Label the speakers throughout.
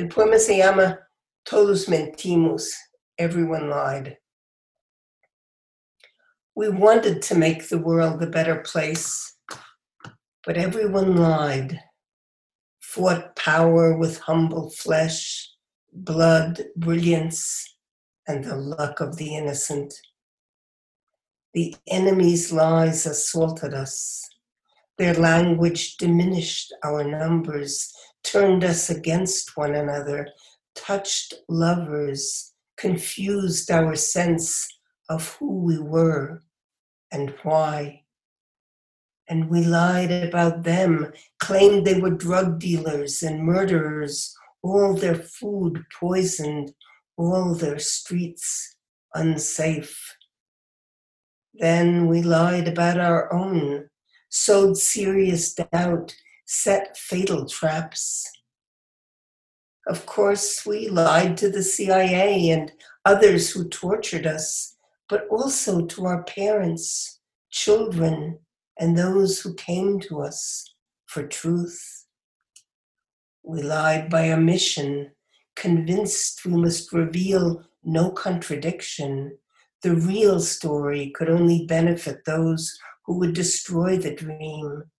Speaker 1: El poema se llama Todos mentimos, everyone lied. We wanted to make the world a better place, but everyone lied, fought power with humble flesh, blood, brilliance, and the luck of the innocent. The enemy's lies assaulted us. Their language diminished our numbers, turned us against one another, touched lovers, confused our sense of who we were and why. And we lied about them, claimed they were drug dealers and murderers, all their food poisoned, all their streets unsafe. Then we lied about our own, sowed serious doubt, set fatal traps. Of course, we lied to the CIA and others who tortured us, but also to our parents, children, and those who came to us for truth. We lied by omission, convinced we must reveal no contradiction. The real story could only benefit those who would destroy the dream,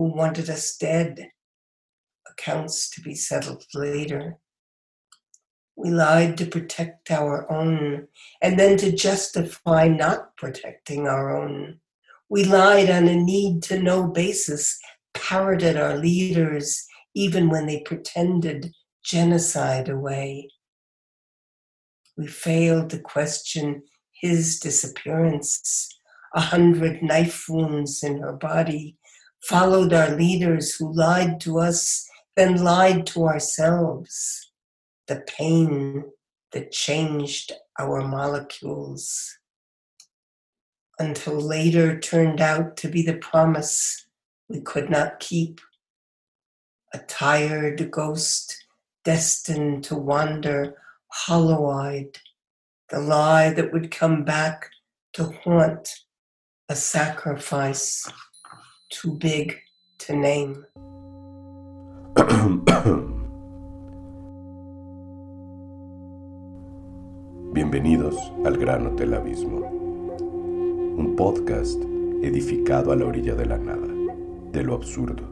Speaker 1: who wanted us dead. Accounts to be settled later. We lied to protect our own and then to justify not protecting our own. We lied on a need to know basis, parroted our leaders even when they pretended genocide away. We failed to question his disappearance, a hundred knife wounds in her body, followed our leaders who lied to us, then lied to ourselves. The pain that changed our molecules until later turned out to be the promise we could not keep. A tired ghost destined to wander hollow eyed, the lie that would come back to haunt a sacrifice too big to name.
Speaker 2: Bienvenidos al Gran Hotel Abismo, un podcast edificado a la orilla de la nada, de lo absurdo,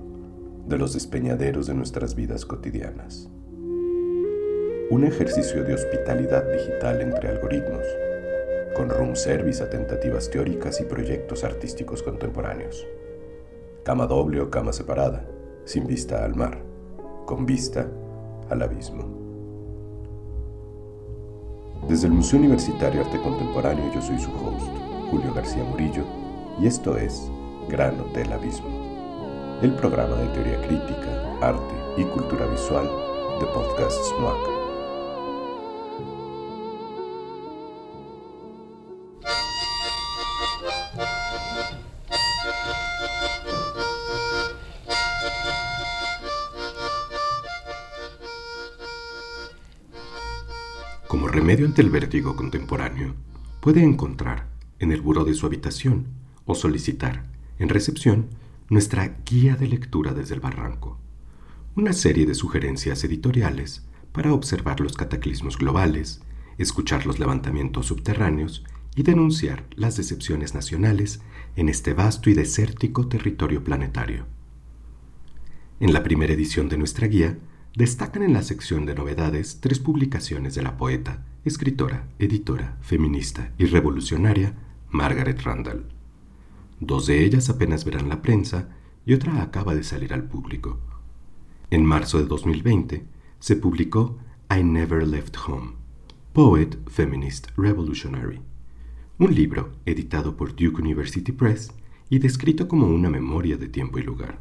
Speaker 2: de los despeñaderos de nuestras vidas cotidianas. Un ejercicio de hospitalidad digital entre algoritmos, con room service a tentativas teóricas y proyectos artísticos contemporáneos. Cama doble o cama separada, sin vista al mar, con vista al abismo. Desde el Museo Universitario Arte Contemporáneo yo soy su host, Julio García Murillo, y esto es Gran Hotel Abismo, el programa de teoría crítica, arte y cultura visual de Podcast SMAC. Medio ante el vértigo contemporáneo, puede encontrar en el buró de su habitación o solicitar en recepción nuestra guía de lectura desde el barranco, una serie de sugerencias editoriales para observar los cataclismos globales, escuchar los levantamientos subterráneos y denunciar las decepciones nacionales en este vasto y desértico territorio planetario. En la primera edición de nuestra guía, destacan en la sección de novedades tres publicaciones de la poeta escritora, editora, feminista y revolucionaria Margaret Randall. Dos de ellas apenas verán la prensa y otra acaba de salir al público. En marzo de 2020 se publicó I Never Left Home, Poet, Feminist, Revolutionary, un libro editado por Duke University Press y descrito como una memoria de tiempo y lugar.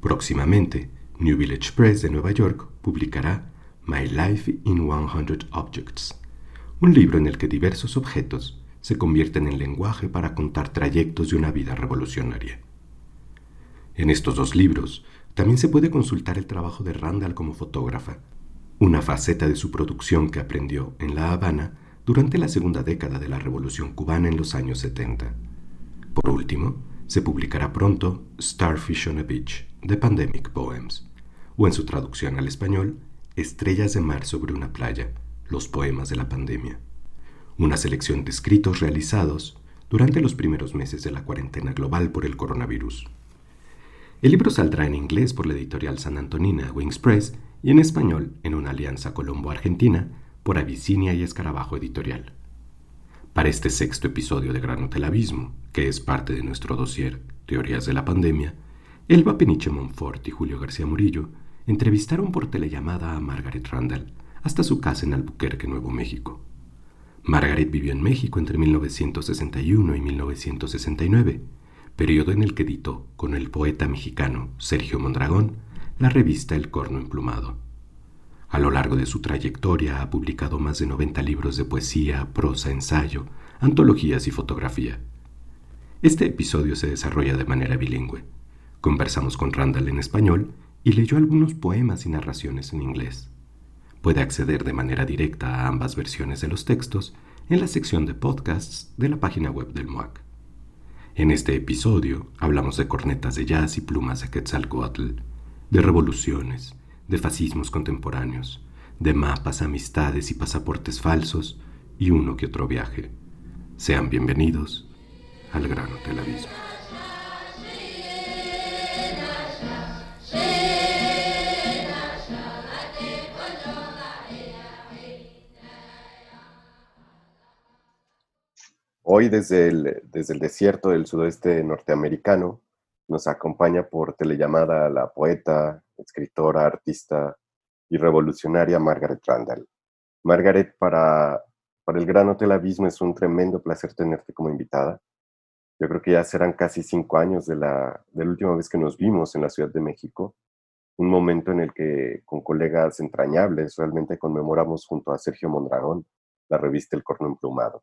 Speaker 2: Próximamente, New Village Press de Nueva York publicará My Life in 100 Objects, un libro en el que diversos objetos se convierten en lenguaje para contar trayectos de una vida revolucionaria. En estos dos libros también se puede consultar el trabajo de Randall como fotógrafa, una faceta de su producción que aprendió en La Habana durante la segunda década de la Revolución cubana en los años 70. Por último, se publicará pronto Starfish on a Beach, The Pandemic Poems, o en su traducción al español, Estrellas de Mar sobre una playa, los poemas de la pandemia. Una selección de escritos realizados durante los primeros meses de la cuarentena global por el coronavirus. El libro saldrá en inglés por la editorial San Antonina Wings Press y en español en una alianza colombo-argentina por Abisinia y Escarabajo Editorial. Para este sexto episodio de Gran Hotel Abismo, que es parte de nuestro dossier Teorías de la Pandemia, Elba Peniche Monfort y Julio García Murillo entrevistaron por telellamada a Margaret Randall hasta su casa en Albuquerque, Nuevo México. Margaret vivió en México entre 1961 y 1969 periodo en el que editó con el poeta mexicano Sergio Mondragón la revista El Corno Emplumado. A lo largo de su trayectoria ha publicado más de 90 libros de poesía, prosa, ensayo, antologías y fotografía. Este episodio se desarrolla de manera bilingüe. Conversamos con Randall en español y leyó algunos poemas y narraciones en inglés. Puede acceder de manera directa a ambas versiones de los textos en la sección de podcasts de la página web del MOAC. En este episodio hablamos de cornetas de jazz y plumas de Quetzalcoatl, de revoluciones, de fascismos contemporáneos, de mapas, amistades y pasaportes falsos y uno que otro viaje. Sean bienvenidos al Gran Hotel Abismo. Hoy desde el, desde el desierto del sudoeste norteamericano nos acompaña por telellamada la poeta, escritora, artista y revolucionaria Margaret Randall. Margaret, para, para el Gran Hotel Abismo es un tremendo placer tenerte como invitada. Yo creo que ya serán casi cinco años de la, de la última vez que nos vimos en la Ciudad de México, un momento en el que con colegas entrañables realmente conmemoramos junto a Sergio Mondragón la revista El Corno Emplumado.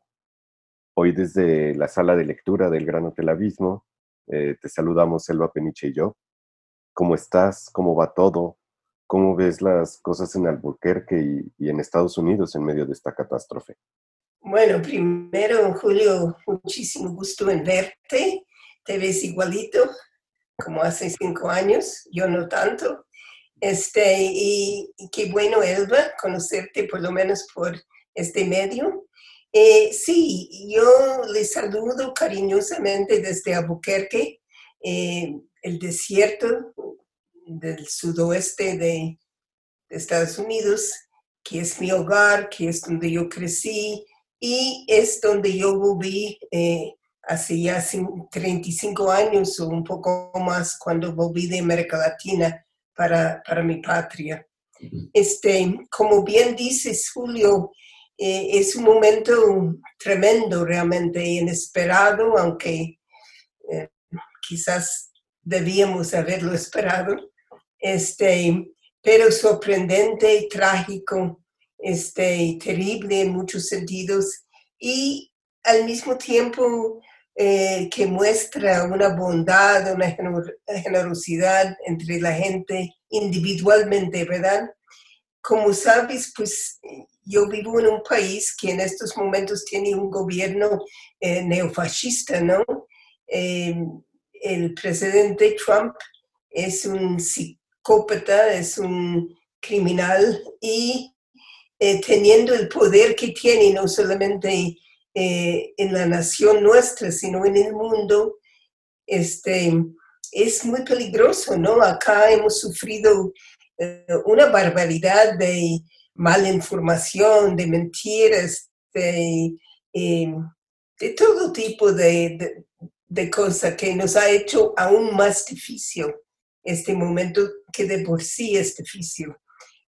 Speaker 2: Hoy desde la sala de lectura del Gran Hotel Abismo, eh, te saludamos Elba Peniche y yo. ¿Cómo estás? ¿Cómo va todo? ¿Cómo ves las cosas en Albuquerque y, en Estados Unidos en medio de esta catástrofe?
Speaker 1: Bueno, primero, Julio, muchísimo gusto en verte. Te ves igualito como hace cinco años, yo no tanto. Este, y, y qué bueno, Elba, conocerte por lo menos por este medio. Eh, sí, yo les saludo cariñosamente desde Albuquerque, eh, el desierto del sudoeste de, Estados Unidos, que es mi hogar, que es donde yo crecí y es donde yo volví eh, hace ya 35 años o un poco más cuando volví de América Latina para, para mi patria. Este, como bien dices, Julio, eh, es un momento tremendo, realmente inesperado, aunque eh, quizás debíamos haberlo esperado, este, pero sorprendente, trágico, este, terrible en muchos sentidos y al mismo tiempo eh, que muestra una bondad, una generosidad entre la gente individualmente, ¿verdad? Como sabes, pues yo vivo en un país que en estos momentos tiene un gobierno eh, neofascista, ¿no? Eh, el presidente Trump es un psicópata, es un criminal y eh, teniendo el poder que tiene, no solamente en la nación nuestra, sino en el mundo, este, es muy peligroso, ¿no? Acá hemos sufrido una barbaridad de mala información, de mentiras, de, eh, de todo tipo de, de, cosas que nos ha hecho aún más difícil este momento que de por sí es difícil.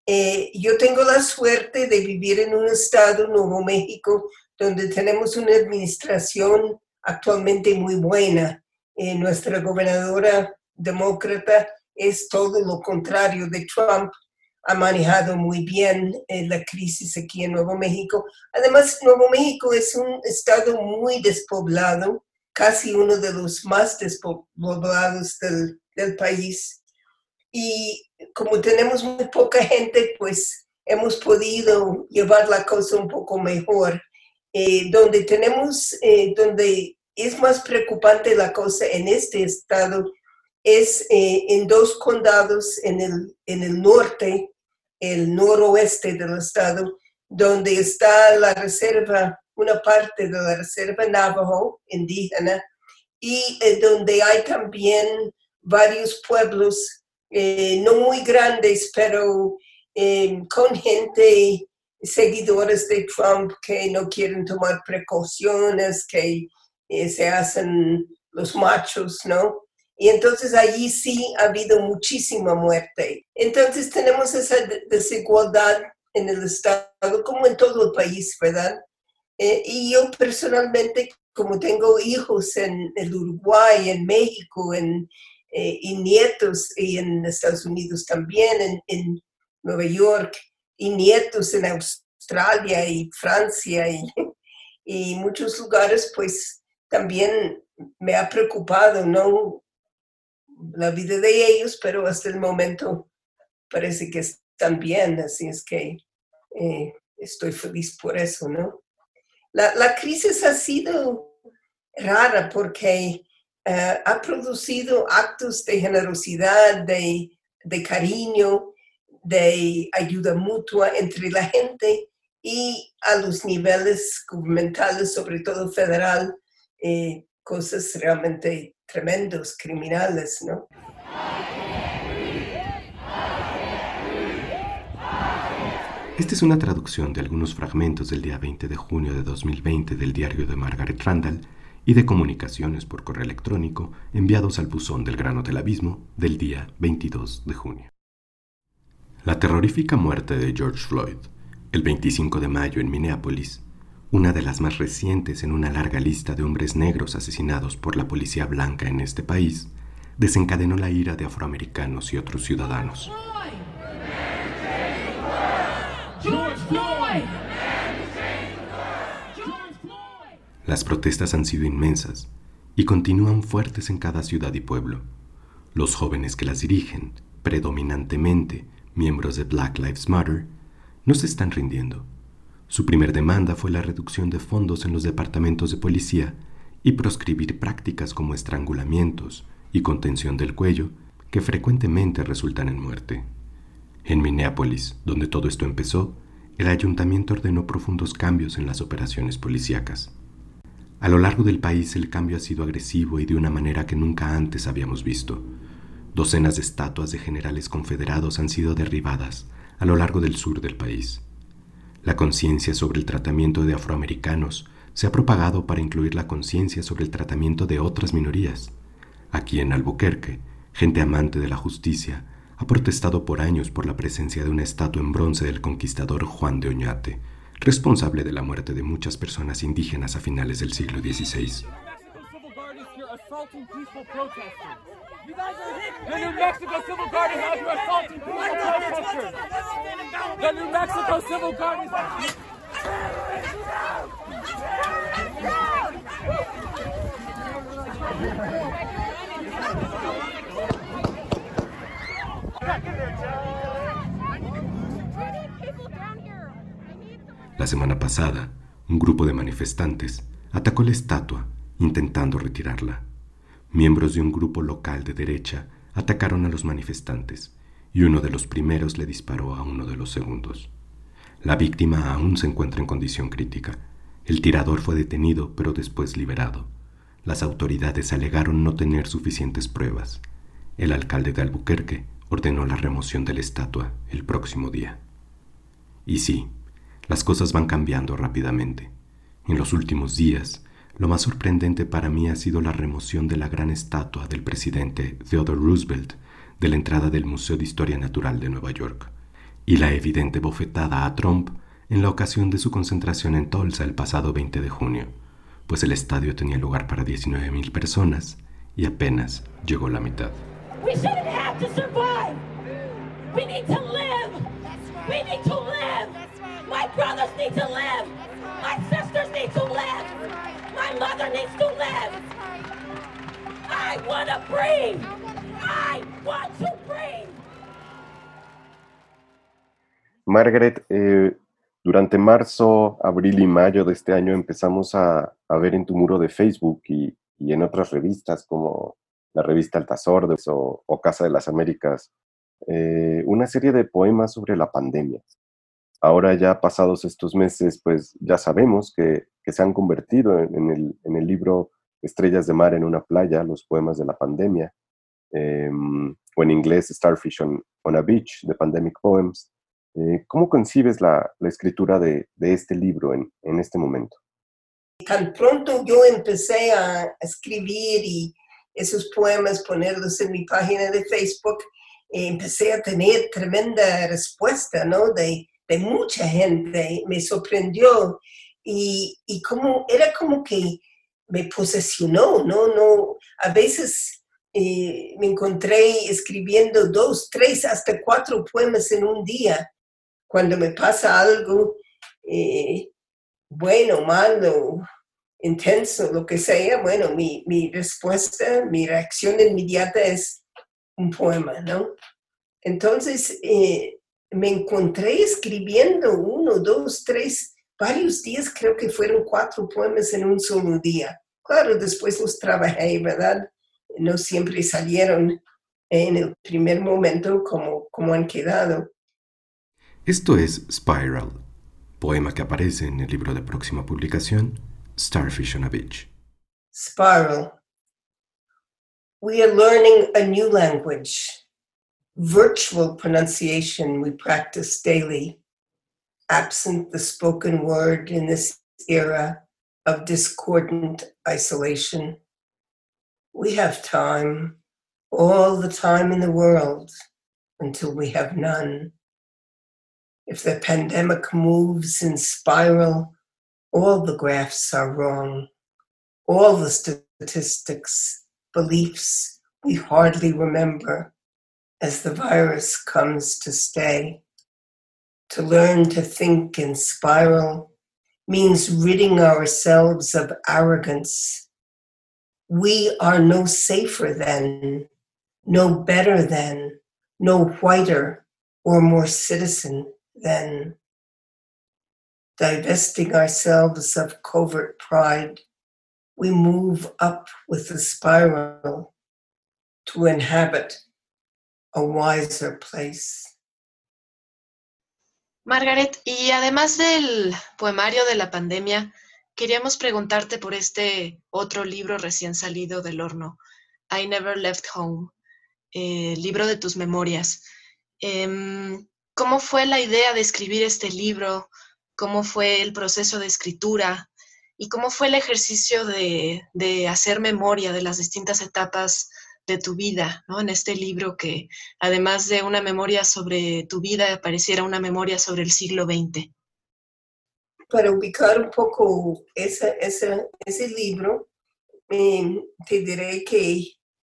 Speaker 1: Eh, yo tengo la suerte de vivir en un estado, Nuevo México, donde tenemos una administración actualmente muy buena. Eh, nuestra gobernadora demócrata es todo lo contrario de Trump, ha manejado muy bien eh, la crisis aquí en Nuevo México. Además, Nuevo México es un estado muy despoblado, casi uno de los más despoblados del, del país. Y como tenemos muy poca gente, pues hemos podido llevar la cosa un poco mejor. Eh, donde tenemos, eh, donde es más preocupante la cosa en este estado es en dos condados en el, en el norte el noroeste del estado, donde está la reserva, una parte de la reserva Navajo indígena, y eh, donde hay también varios pueblos, eh, no muy grandes, pero eh, con gente, seguidores de Trump que no quieren tomar precauciones, que se hacen los machos, ¿no? Y entonces allí sí ha habido muchísima muerte. Entonces tenemos esa desigualdad en el Estado, como en todo el país, ¿verdad? Eh, y yo personalmente, como tengo hijos en el Uruguay, en México, en, eh, y nietos y en Estados Unidos también, en, en, Nueva York, y nietos en Australia y Francia y, y muchos lugares, pues también me ha preocupado, ¿no? La vida de ellos, pero hasta el momento parece que están bien, así es que eh, estoy feliz por eso, ¿no? La, la crisis ha sido rara porque eh, ha producido actos de generosidad, de, de cariño, de ayuda mutua entre la gente y a los niveles gubernamentales, sobre todo federal, eh, cosas realmente tremendos, criminales, ¿no?
Speaker 2: Esta es una traducción de algunos fragmentos del día 20 de junio de 2020 del diario de Margaret Randall y de comunicaciones por correo electrónico enviados al buzón del grano del abismo del día 22 de junio. La terrorífica muerte de George Floyd, el 25 de mayo en Minneapolis, una de las más recientes en una larga lista de hombres negros asesinados por la policía blanca en este país, desencadenó la ira de afroamericanos y otros ciudadanos. Las protestas han sido inmensas y continúan fuertes en cada ciudad y pueblo. Los jóvenes que las dirigen, predominantemente miembros de Black Lives Matter, no se están rindiendo su primer demanda fue la reducción de fondos en los departamentos de policía y proscribir prácticas como estrangulamientos y contención del cuello que frecuentemente resultan en muerte. En Minneapolis, donde todo esto empezó, el ayuntamiento ordenó profundos cambios en las operaciones policíacas. A lo largo del país el cambio ha sido agresivo y de una manera que nunca antes habíamos visto. Docenas de estatuas de generales confederados han sido derribadas a lo largo del sur del país. La conciencia sobre el tratamiento de afroamericanos se ha propagado para incluir la conciencia sobre el tratamiento de otras minorías. Aquí en Albuquerque, gente amante de la justicia ha protestado por años por la presencia de una estatua en bronce del conquistador Juan de Oñate, responsable de la muerte de muchas personas indígenas a finales del siglo XVI. The New Mexico Civil Guard has you assaulting peaceful protesters. The New Mexico Civil Guard is... La semana pasada, un grupo de manifestantes atacó la estatua intentando retirarla. Miembros de un grupo local de derecha atacaron a los manifestantes y uno de los primeros le disparó a uno de los segundos. La víctima aún se encuentra en condición crítica. El tirador fue detenido pero después liberado. Las autoridades alegaron no tener suficientes pruebas. El alcalde de Albuquerque ordenó la remoción de la estatua el próximo día. Y sí, las cosas van cambiando rápidamente. En los últimos días, lo más sorprendente para mí ha sido la remoción de la gran estatua del presidente Theodore Roosevelt de la entrada del Museo de Historia Natural de Nueva York y la evidente bofetada a Trump en la ocasión de su concentración en Tulsa el pasado 20 de junio, pues el estadio tenía lugar para 19.000 personas y apenas llegó la mitad.
Speaker 3: Margaret, eh, durante marzo, abril y mayo de este año empezamos a, ver en tu muro de Facebook y, en otras revistas como la revista Altas o, o, Casa de las Américas eh, una serie de poemas sobre la pandemia. Ahora ya pasados estos meses, pues ya sabemos que, se han convertido en, el, libro Estrellas de Mar en una playa, los poemas de la pandemia, em, o en inglés Starfish on, a Beach, The Pandemic Poems. Eh, ¿Cómo concibes la, la escritura de, de, este libro en, en este momento?
Speaker 1: Tan pronto yo empecé a escribir y esos poemas, ponerlos en mi página de Facebook, empecé a tener tremenda respuesta, ¿no? De, de mucha gente, me sorprendió y, y, como, era como que me posesionó, ¿no? no a veces eh, me encontré escribiendo dos, tres, hasta cuatro poemas en un día. Cuando me pasa algo eh, bueno, malo, intenso, lo que sea, bueno, mi, mi respuesta, mi reacción inmediata es un poema, ¿no? Entonces, eh, me encontré escribiendo uno, dos, tres, varios días, creo que fueron cuatro poemas en un solo día. Claro, después los trabajé, ¿verdad? No siempre salieron en el primer momento como, como han quedado.
Speaker 2: Esto es Spiral, poema que aparece en el libro de próxima publicación Starfish on a Beach.
Speaker 1: Spiral. We are learning a new language, virtual pronunciation we practice daily, absent the spoken word in this era of discordant isolation. We have time, all the time in the world, until we have none. If the pandemic moves in spiral, all the graphs are wrong. All the statistics, beliefs we hardly remember as the virus comes to stay. To learn to think in spiral means ridding ourselves of arrogance. We are no safer than, no better than, no whiter or more citizen than divesting ourselves of covert pride, we move up with the spiral to inhabit a wiser place.
Speaker 4: Margaret, y además del poemario de la pandemia, queríamos preguntarte por este otro libro recién salido del horno, I Never Left Home, eh, libro de tus memorias. Eh, ¿Cómo fue la idea de escribir este libro? cómo fue el proceso de escritura y cómo fue el ejercicio de, hacer memoria de las distintas etapas de tu vida, ¿no? En este libro que además de una memoria sobre tu vida, pareciera una memoria sobre el siglo XX.
Speaker 1: Para ubicar un poco ese, ese libro, eh, te diré que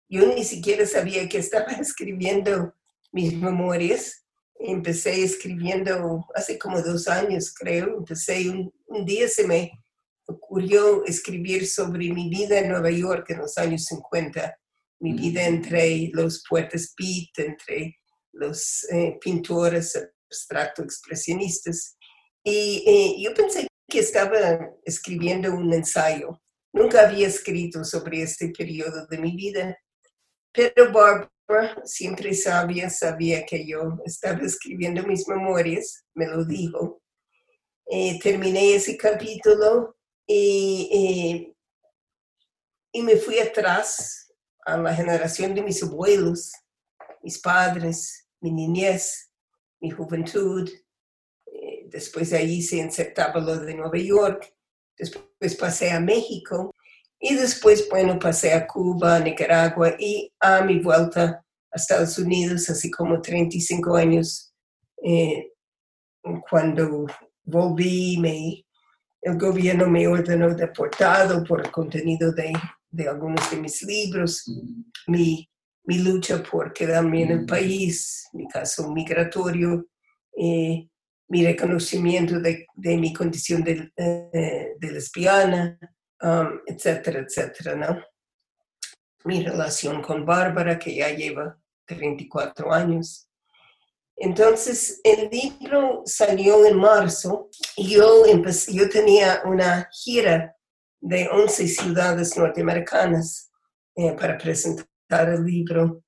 Speaker 1: yo ni siquiera sabía que estaba escribiendo mis memorias empecé escribiendo hace como dos años, creo. Empecé un, día se me ocurrió escribir sobre mi vida en Nueva York en los años 50, mi vida entre los poetas beat, entre los eh, pintores abstracto expresionistas. Y eh, yo pensé que estaba escribiendo un ensayo. Nunca había escrito sobre este periodo de mi vida, pero Barbara siempre sabía, sabía que yo estaba escribiendo mis memorias, me lo dijo. Eh, terminé ese capítulo y, eh, y me fui atrás a la generación de mis abuelos, mis padres, mi niñez, mi juventud. Eh, después de allí se insertaba lo de Nueva York. Después pasé a México y después, bueno, pasé a Cuba, Nicaragua y a mi vuelta a Estados Unidos, así como 35 años, eh, cuando volví, me, el gobierno me ordenó deportado por el contenido de, de algunos de mis libros, mi, mi, lucha por quedarme en el país, mi caso migratorio, eh, mi reconocimiento de, de mi condición de, eh, de lesbiana, Um, etcétera, etcétera, ¿no? Mi relación con Bárbara, que ya lleva 34 años. Entonces, el libro salió en marzo y yo, empecé, yo tenía una gira de 11 ciudades norteamericanas eh, para presentar el libro.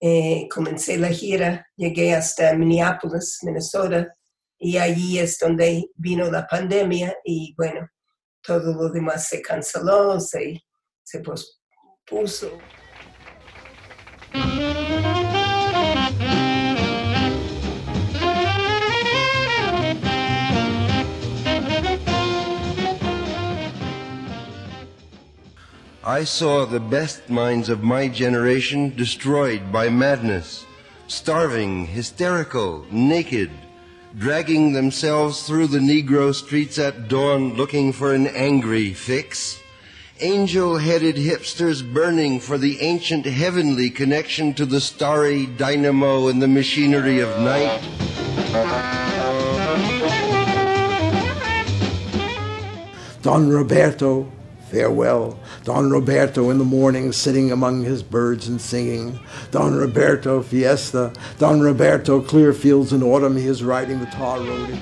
Speaker 1: eh, comencé la gira, llegué hasta Minneapolis, Minnesota, y allí es donde vino la pandemia y bueno, todo lo demás se canceló, se, se pospuso.
Speaker 5: I saw the best minds of my generation destroyed by madness, starving, hysterical, naked, dragging themselves through the Negro streets at dawn looking for an angry fix. Angel headed hipsters burning for the ancient heavenly connection to the starry dynamo and the machinery of night.
Speaker 6: Don Roberto, farewell. Don Roberto in the morning sitting among his birds and singing. Don Roberto, fiesta. Don Roberto, clear fields in autumn, he is riding the tar road.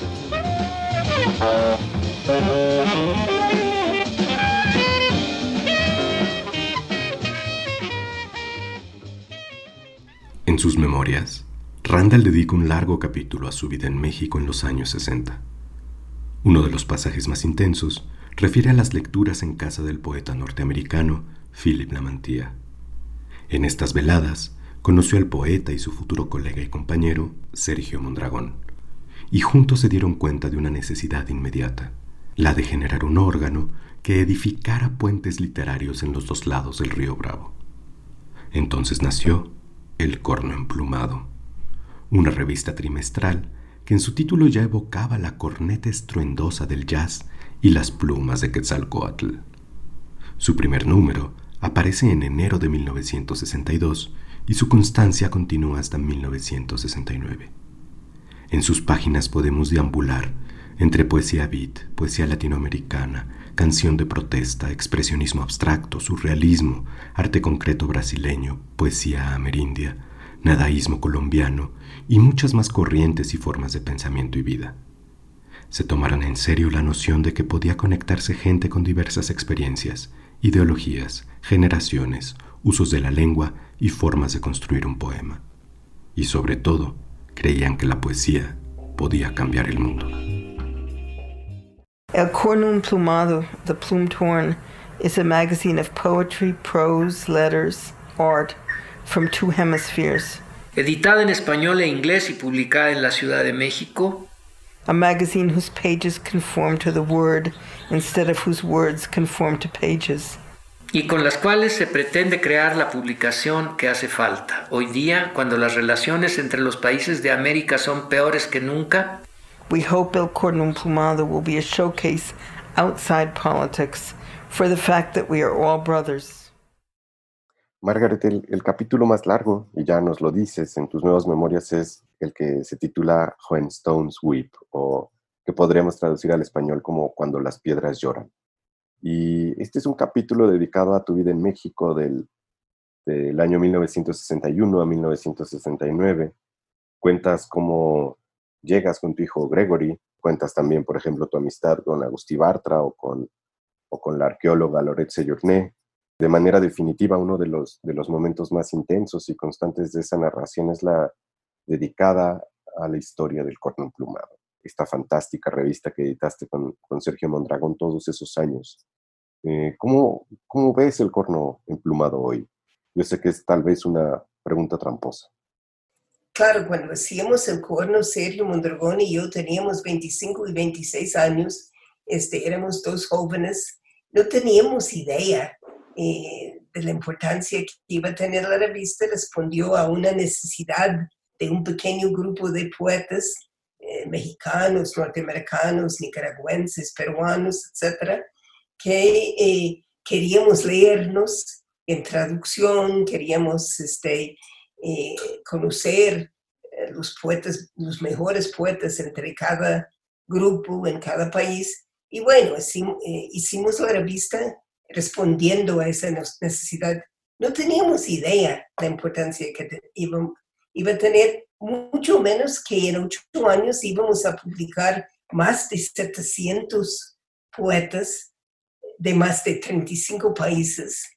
Speaker 2: En sus memorias, Randall dedica un largo capítulo a su vida en México en los años 60. Uno de los pasajes más intensos refiere a las lecturas en casa del poeta norteamericano Philip Lamantía. En estas veladas conoció al poeta y su futuro colega y compañero Sergio Mondragón, y juntos se dieron cuenta de una necesidad inmediata, la de generar un órgano que edificara puentes literarios en los dos lados del río Bravo. Entonces nació El Corno Emplumado, una revista trimestral que en su título ya evocaba la corneta estruendosa del jazz y las plumas de Quetzalcoatl. Su primer número aparece en enero de 1962 y su constancia continúa hasta 1969. En sus páginas podemos deambular entre poesía beat, poesía latinoamericana, canción de protesta, expresionismo abstracto, surrealismo, arte concreto brasileño, poesía amerindia, nadaísmo colombiano y muchas más corrientes y formas de pensamiento y vida se tomaran en serio la noción de que podía conectarse gente con diversas experiencias, ideologías, generaciones, usos de la lengua y formas de construir un poema. Y sobre todo, creían que la poesía podía cambiar el mundo.
Speaker 7: El Cornum Plumado, The Plumed Horn, is a magazine of poetry, prose, letters, art from two hemispheres.
Speaker 8: Editada en español e inglés y publicada en la Ciudad de México,
Speaker 7: a magazine whose pages conform to the word instead of whose words conform to pages.
Speaker 8: y con las cuales se pretende crear la publicación que hace falta. Hoy día, cuando las relaciones entre los países de América son peores que nunca,
Speaker 7: we hope El Cordon Plumado will be a showcase outside politics for the fact that we are all brothers.
Speaker 3: Margaret, el, el capítulo más largo, y ya nos lo dices en tus nuevas memorias, es el que se titula When Stones Weep, o que podríamos traducir al español como Cuando las piedras lloran. Y este es un capítulo dedicado a tu vida en México del, del año 1961 a 1969. Cuentas cómo llegas con tu hijo Gregory, cuentas también, por ejemplo, tu amistad con Agustí Bartra o con, o con la arqueóloga Lorette Sejourné. De manera definitiva, uno de los, de los momentos más intensos y constantes de esa narración es la, dedicada a la historia del corno emplumado. Esta fantástica revista que editaste con, con Sergio Mondragón todos esos años. Eh, ¿cómo, ¿Cómo ves el corno emplumado hoy? Yo sé que es tal vez una pregunta tramposa.
Speaker 1: Claro, cuando hacíamos el corno, Sergio Mondragón y yo teníamos 25 y 26 años, este, éramos dos jóvenes, no teníamos idea eh, de la importancia que iba a tener la revista, respondió a una necesidad de un pequeño grupo de poetas eh, mexicanos, norteamericanos, nicaragüenses, peruanos, etcétera, que eh, queríamos leernos en traducción, queríamos este, eh, conocer los poetas, los mejores poetas entre cada grupo, en cada país. Y bueno, hicimos la revista respondiendo a esa necesidad. No teníamos idea de la importancia que íbamos, iba a tener mucho menos que en ocho años íbamos a publicar más de 700 poetas de más de 35 países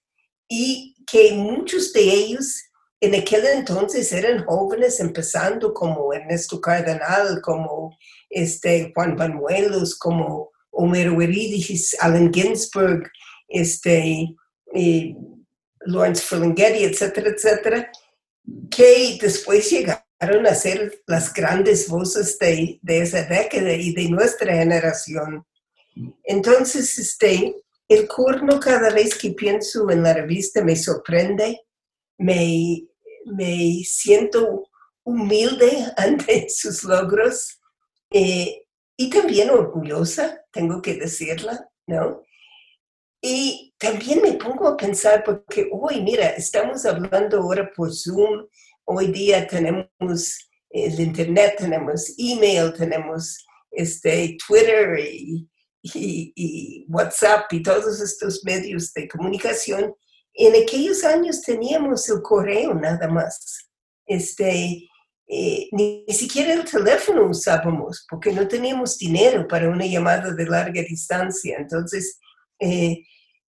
Speaker 1: y que muchos de ellos en aquel entonces eran jóvenes empezando como Ernesto Cardenal, como este, Juan Banuelos, como Homero Eurídice, Allen Ginsberg, este, y Lawrence Ferlinghetti, etcétera, etcétera, que después llegaron a ser las grandes voces de, de esa década y de nuestra generación. Entonces, este, el corno cada vez que pienso en la revista me sorprende, me, me siento humilde ante sus logros eh, y también orgullosa, tengo que decirla, ¿no? Y también me pongo a pensar, porque hoy, mira, estamos hablando ahora por Zoom, hoy día tenemos el Internet, tenemos email, tenemos este, Twitter y, WhatsApp y todos estos medios de comunicación. En aquellos años teníamos el correo nada más. Este, eh, ni, siquiera el teléfono usábamos porque no teníamos dinero para una llamada de larga distancia. Entonces, eh,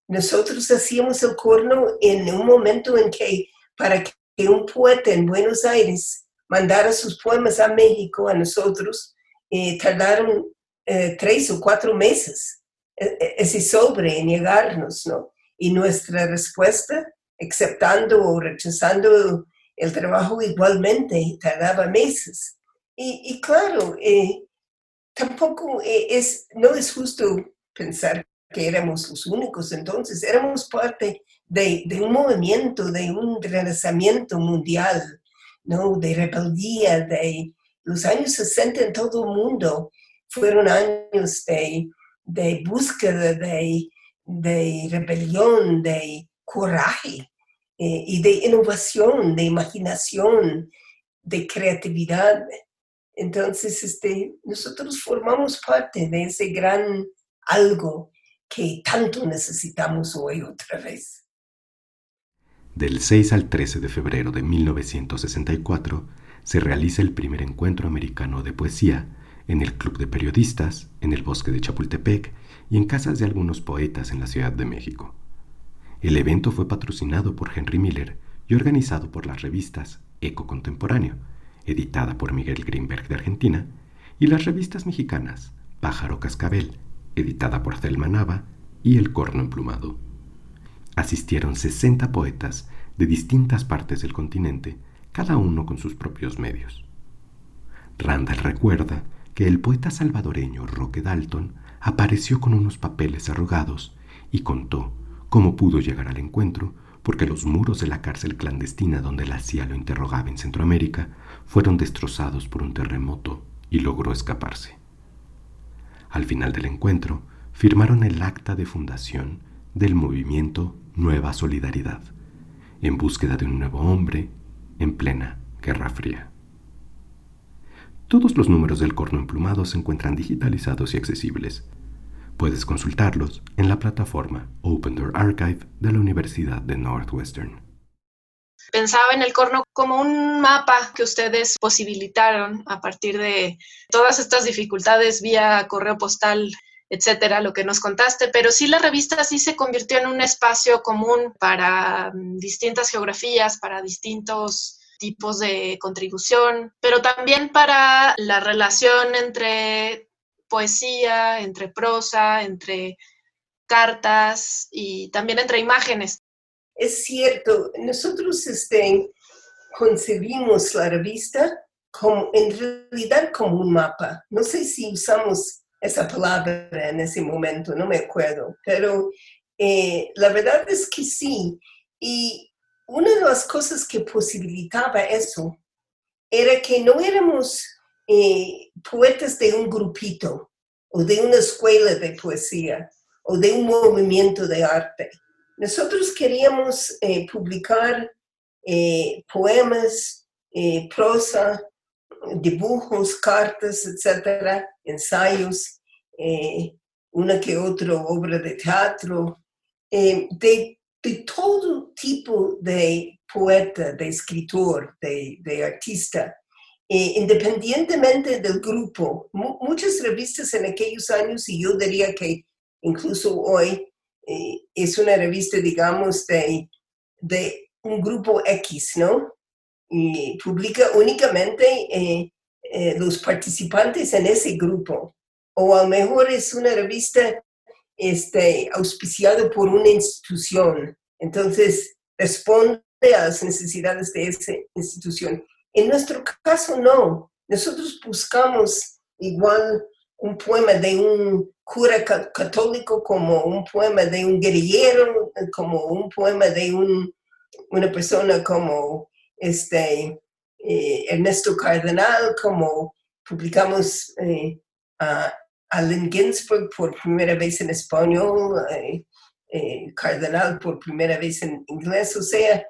Speaker 1: nosotros hacíamos el corno en un momento en que para que un poeta en Buenos Aires mandara sus poemas a México, a nosotros, eh, tardaron eh, tres o cuatro meses e, e, ese sobre en llegarnos, ¿no? Y nuestra respuesta, aceptando o rechazando el trabajo igualmente, tardaba meses. Y, claro, eh, tampoco es, no es justo pensar que éramos los únicos entonces, éramos parte de, un movimiento, de un renacimiento mundial, ¿no? de rebeldía, de los años 60 en todo el mundo fueron años de, de búsqueda, de, de, rebelión, de coraje eh, y de innovación, de imaginación, de creatividad. Entonces, este, nosotros formamos parte de ese gran algo que tanto necesitamos hoy otra vez.
Speaker 2: Del 6 al 13 de febrero de 1964 se realiza el primer encuentro americano de poesía en el Club de Periodistas, en el Bosque de Chapultepec y en casas de algunos poetas en la Ciudad de México. El evento fue patrocinado por Henry Miller y organizado por las revistas Eco Contemporáneo, editada por Miguel Greenberg de Argentina, y las revistas mexicanas Pájaro Cascabel, editada por Thelma Nava, y El Corno Emplumado. Asistieron 60 poetas de distintas partes del continente, cada uno con sus propios medios. Randall recuerda que el poeta salvadoreño Roque Dalton apareció con unos papeles arrugados y contó cómo pudo llegar al encuentro porque los muros de la cárcel clandestina donde la CIA lo interrogaba en Centroamérica fueron destrozados por un terremoto y logró escaparse. Al final del encuentro, firmaron el acta de fundación del movimiento Nueva Solidaridad, en búsqueda de un nuevo hombre en plena Guerra Fría. Todos los números del corno emplumado se encuentran digitalizados y accesibles. Puedes consultarlos en la plataforma Open Door Archive de la Universidad de Northwestern.
Speaker 4: Pensaba en el corno como un mapa que ustedes posibilitaron a partir de todas estas dificultades vía correo postal etcétera, lo que nos contaste, pero sí la revista sí se convirtió en un espacio común para mm, distintas geografías, para distintos tipos de contribución, pero también para la relación entre poesía, entre prosa, entre cartas y también entre imágenes.
Speaker 1: Es cierto, nosotros este, concebimos la revista como, en realidad como un mapa. No sé si usamos esa palabra en ese momento, no me acuerdo, pero eh, la verdad es que sí. Y una de las cosas que posibilitaba eso era que no éramos eh, poetas de un grupito o de una escuela de poesía o de un movimiento de arte. Nosotros queríamos eh, publicar eh, poemas, prosa, dibujos, cartas, etcétera, ensayos, una que otra obra de teatro, de de todo tipo de poeta, de escritor, de, artista, eh, independientemente del grupo. muchas revistas en aquellos años, y yo diría que incluso hoy, eh, es una revista, digamos, de, de un grupo X, ¿no? y publica únicamente eh, eh, los participantes en ese grupo. O a lo mejor es una revista este, auspiciada por una institución. Entonces, responde a las necesidades de esa institución. En nuestro caso, no. Nosotros buscamos igual un poema de un cura católico como un poema de un guerrillero, como un poema de un, una persona como este, eh, Ernesto Cardenal, como publicamos eh, a Allen Ginsberg por primera vez en español, eh, Cardenal por primera vez en inglés, o sea,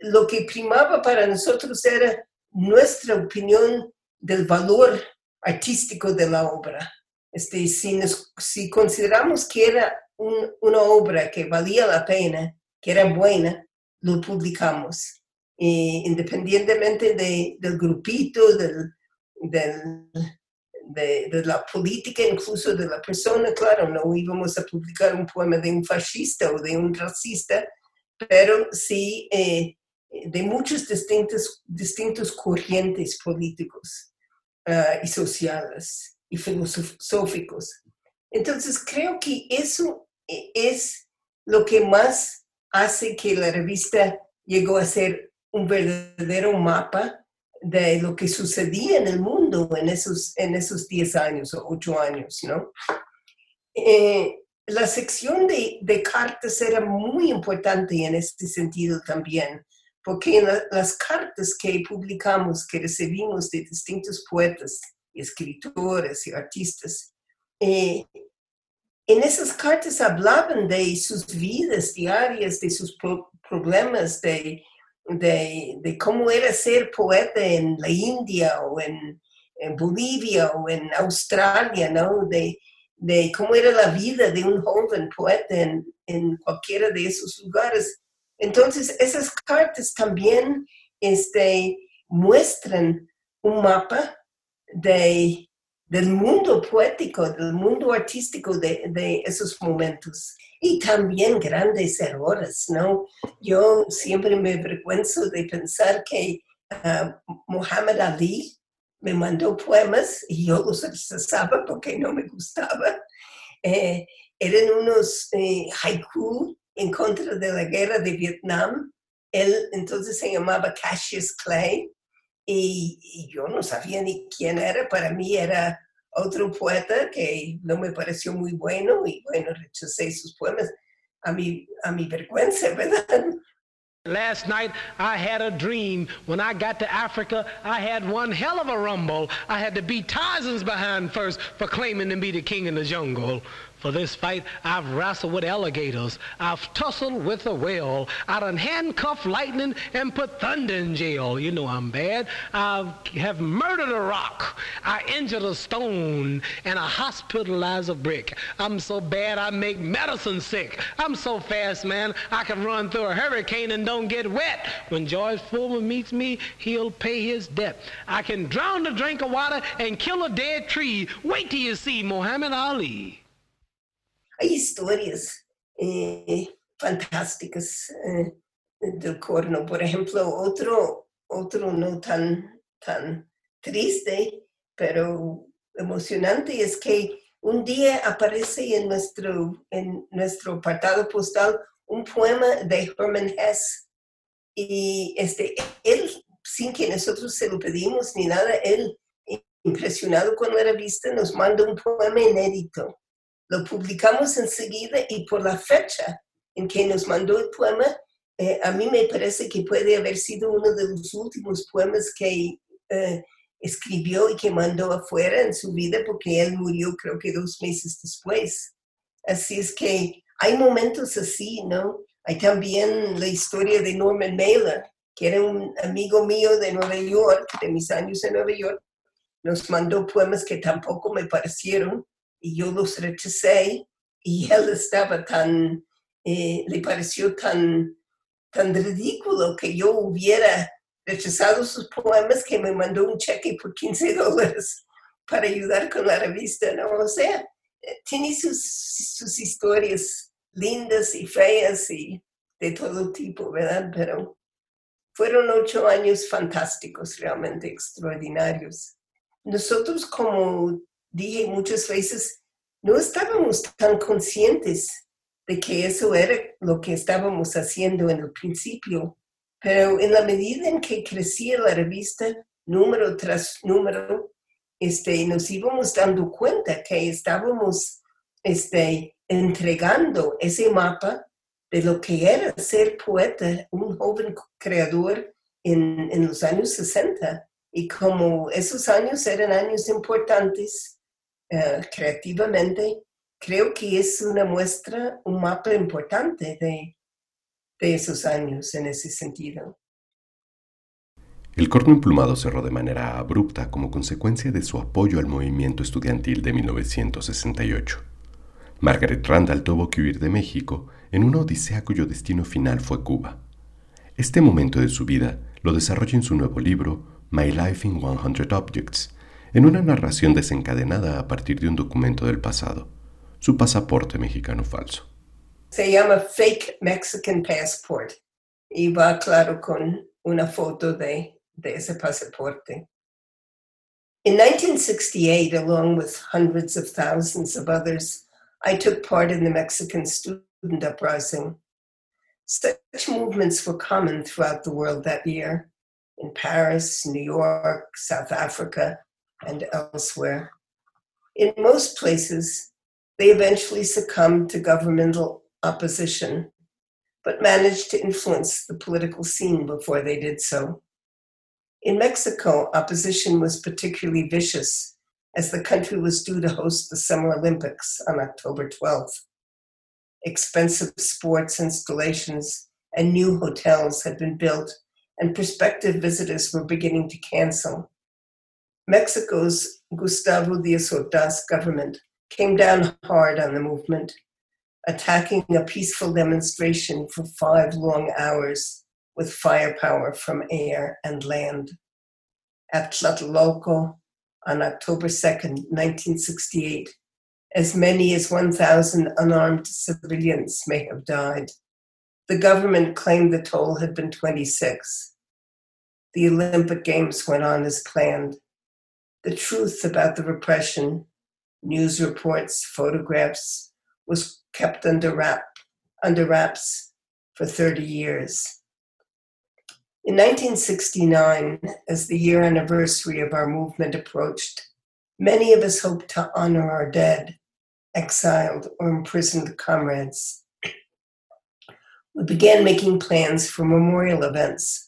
Speaker 1: lo que primaba para nosotros era nuestra opinión del valor artístico de la obra. Este, si, si consideramos que era una obra que valía la pena, que era buena, lo publicamos. independientemente del grupito, del, de, la política, incluso de la persona, claro, no íbamos a publicar un poema de un fascista o de un racista, pero sí eh, de muchos distintos, distintos corrientes políticos uh, y sociales y filosóficos. Entonces, creo que eso e, es lo que más hace que la revista llegó a ser un verdadero mapa de lo que sucedía en el mundo en esos, en esos 10 años o 8 años, ¿no? Eh, la sección de, de, cartas era muy importante en este sentido también, porque en las cartas que publicamos, que recibimos de distintos poetas, escritores y artistas, eh, en esas cartas hablaban de sus vidas diarias, de sus problemas, de, de, de, cómo era ser poeta en la India o en, en Bolivia o en Australia, ¿no? De, de, cómo era la vida de un joven poeta en, en cualquiera de esos lugares. Entonces, esas cartas también este, muestran un mapa de, del mundo poético, del mundo artístico de, de, esos momentos. Y también grandes errores, ¿no? Yo siempre me avergüenzo de pensar que uh, Muhammad Ali me mandó poemas y yo los rechazaba porque no me gustaba. Eh, eran unos eh, haiku en contra de la guerra de Vietnam. Él entonces se llamaba Cassius Clay y, yo no sabía ni quién era. Para mí era otro poeta que no me pareció muy bueno y bueno, rechacé sus poemas a mi, a mi vergüenza, ¿verdad?
Speaker 9: Last night I had a dream. When I got to Africa, I had one hell of a rumble. I had to beat Tarzan's behind first for claiming to be the king in the jungle. For this fight, I've wrestled with alligators. I've tussled with a whale. I done handcuffed lightning and put thunder in jail. You know I'm bad. I have murdered a rock. I injured a stone. And I hospitalized a brick. I'm so bad I make medicine sick. I'm so fast, man, I can run through a hurricane and don't get wet. When George Foreman meets me, he'll pay his debt. I can drown a drink of water and kill a dead tree. Wait till you see Muhammad Ali.
Speaker 1: Hay historias eh, fantásticas eh, del corno. Por ejemplo, otro, otro no tan, tan triste, pero emocionante es que un día aparece en nuestro, en nuestro apartado postal un poema de Hermann Hesse. Y este, él, sin que nosotros se lo pedimos ni nada, él, impresionado con la revista, nos manda un poema inédito lo publicamos enseguida y por la fecha en que nos mandó el poema, eh, a mí me parece que puede haber sido uno de los últimos poemas que eh, escribió y que mandó afuera en su vida, porque él murió creo que dos meses después. Así es que hay momentos así, ¿no? Hay también la historia de Norman Mailer, que era un amigo mío de Nueva York, de mis años en Nueva York, nos mandó poemas que tampoco me parecieron, y yo los rechacé y él estaba tan, eh, le pareció tan, tan ridículo que yo hubiera rechazado sus poemas que me mandó un cheque por 15 dólares para ayudar con la revista, ¿no? O sea, eh, tiene sus, sus historias lindas y feas y de todo tipo, ¿verdad? Pero Fueron ocho años fantásticos, realmente extraordinarios. Nosotros, como dije muchas veces, no estábamos tan conscientes de que eso era lo que estábamos haciendo en el principio, pero en la medida en que crecía la revista, número tras número, este, nos íbamos dando cuenta que estábamos este, entregando ese mapa de lo que era ser poeta, un joven creador en, en los años 60. Y como esos años eran años importantes uh, creativamente, creo que es una muestra, un mapa importante de, de esos años en ese sentido.
Speaker 2: El corno emplumado cerró de manera abrupta como consecuencia de su apoyo al movimiento estudiantil de 1968. Margaret Randall tuvo que huir de México en una odisea cuyo destino final fue Cuba. Este momento de su vida lo desarrolla en su nuevo libro, My Life in 100 Objects, en una narración desencadenada a partir de un documento del pasado, su pasaporte mexicano falso.
Speaker 1: Se llama Fake Mexican Passport y va claro con una foto de ese pasaporte. In 1968, along with hundreds of thousands of others, I took part in the Mexican student uprising. Such movements were common throughout the world that year, in Paris, New York, South Africa, and elsewhere. In most places, they eventually succumbed to governmental opposition, but managed to influence the political scene before they did so. In Mexico, opposition was particularly vicious as the country was due to host the Summer Olympics on October 12th. Expensive sports installations and new hotels had been built, and prospective visitors were beginning to cancel. Mexico's Gustavo Díaz Ordaz government came down hard on the movement, attacking a peaceful demonstration for five long hours with firepower from air and land. At Tlatelolco on October 2nd, 1968, as many as 1,000 unarmed civilians may have died. The government claimed the toll had been 26. The Olympic Games went on as planned. The truth about the repression, news reports, photographs, was kept under, wrap, under wraps for 30 years. In 1969, as the year anniversary of our movement approached, many of us hoped to honor our dead, exiled, or imprisoned comrades. We began making plans for memorial events.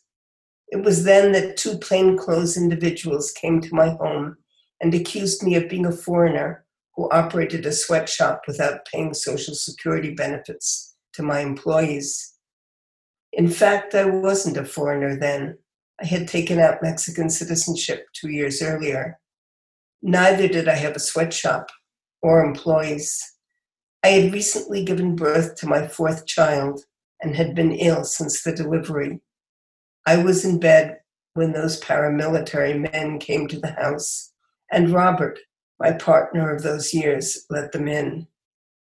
Speaker 1: It was then that two plainclothes individuals came to my home and accused me of being a foreigner who operated a sweatshop without paying Social Security benefits to my employees. In fact, I wasn't a foreigner then. I had taken out Mexican citizenship two years earlier. Neither did I have a sweatshop or employees. I had recently given birth to my fourth child and had been ill since the delivery. I was in bed when those paramilitary men came to the house, and Robert, my partner of those years, let them in.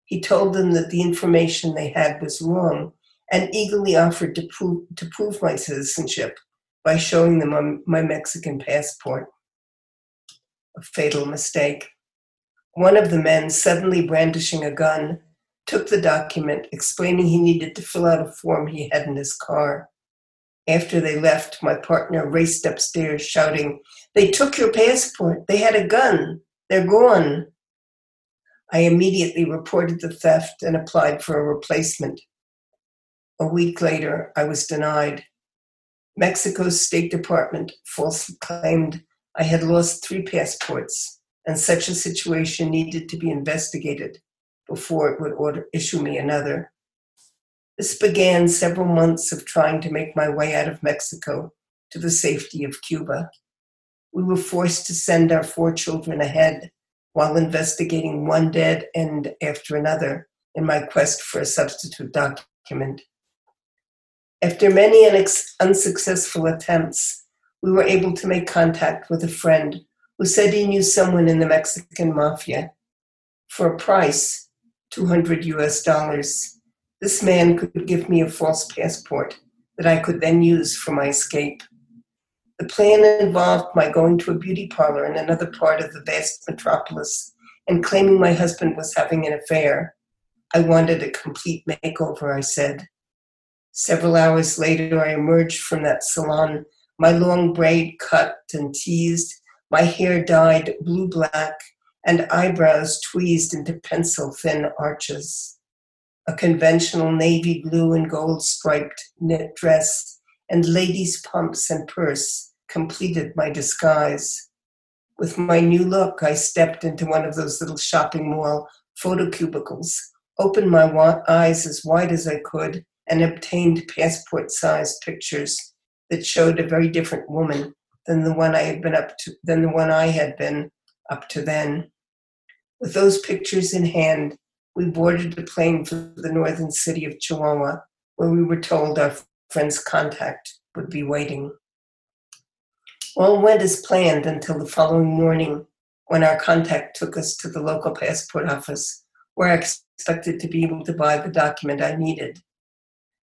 Speaker 1: He told them that the information they had was wrong and eagerly offered to prove, to prove my citizenship by showing them my Mexican passport. A fatal mistake. One of the men, suddenly brandishing a gun, took the document, explaining he needed to fill out a form he had in his car. After they left, my partner raced upstairs shouting, They took your passport. They had a gun. They're gone. I immediately reported the theft and applied for a replacement. A week later, I was denied. Mexico's State Department falsely claimed I had lost three passports, and such a situation needed to be investigated before it would order, issue me another. This began several months of trying to make my way out of Mexico to the safety of Cuba. We were forced to send our four children ahead while investigating one dead end after another in my quest for a substitute document. After many unsuccessful attempts, we were able to make contact with a friend who said he knew someone in the Mexican mafia. For a price, 200 US dollars, this man could give me a false passport that I could then use for my escape. The plan involved my going to a beauty parlor in another part of the vast metropolis and claiming my husband was having an affair. I wanted a complete makeover, I said. Several hours later, I emerged from that salon, my long braid cut and teased, my hair dyed blue black, and eyebrows tweezed into pencil thin arches. A conventional navy blue and gold striped knit dress and ladies' pumps and purse completed my disguise. With my new look, I stepped into one of those little shopping mall photo cubicles, opened my eyes as wide as I could, and obtained passport sized pictures that showed a very different woman than the one I had been up to than the one I had been up to then. With those pictures in hand, we boarded a plane for the northern city of Chihuahua, where we were told our friend's contact would be waiting. All went as planned until the following morning when our contact took us to the local passport office, where I expected to be able to buy the document I needed.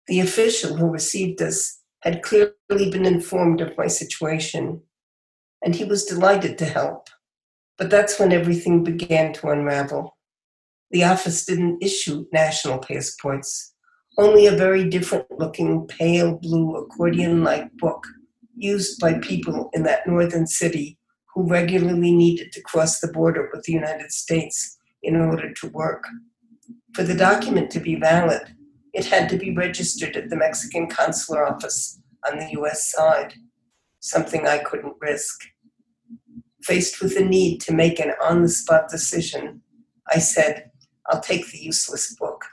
Speaker 1: The official who received us had clearly been informed of my situation, and he was delighted to help. But that's when everything began to unravel. The office didn't issue national passports, only a very different looking pale blue accordion like book used by people in that northern city who regularly needed to cross the border with the United States in order to work. For the document to be valid, it had to be registered at the Mexican consular office on the US side, something I couldn't risk. Faced with the need to make an on the spot decision, I said, I'll take the useless book.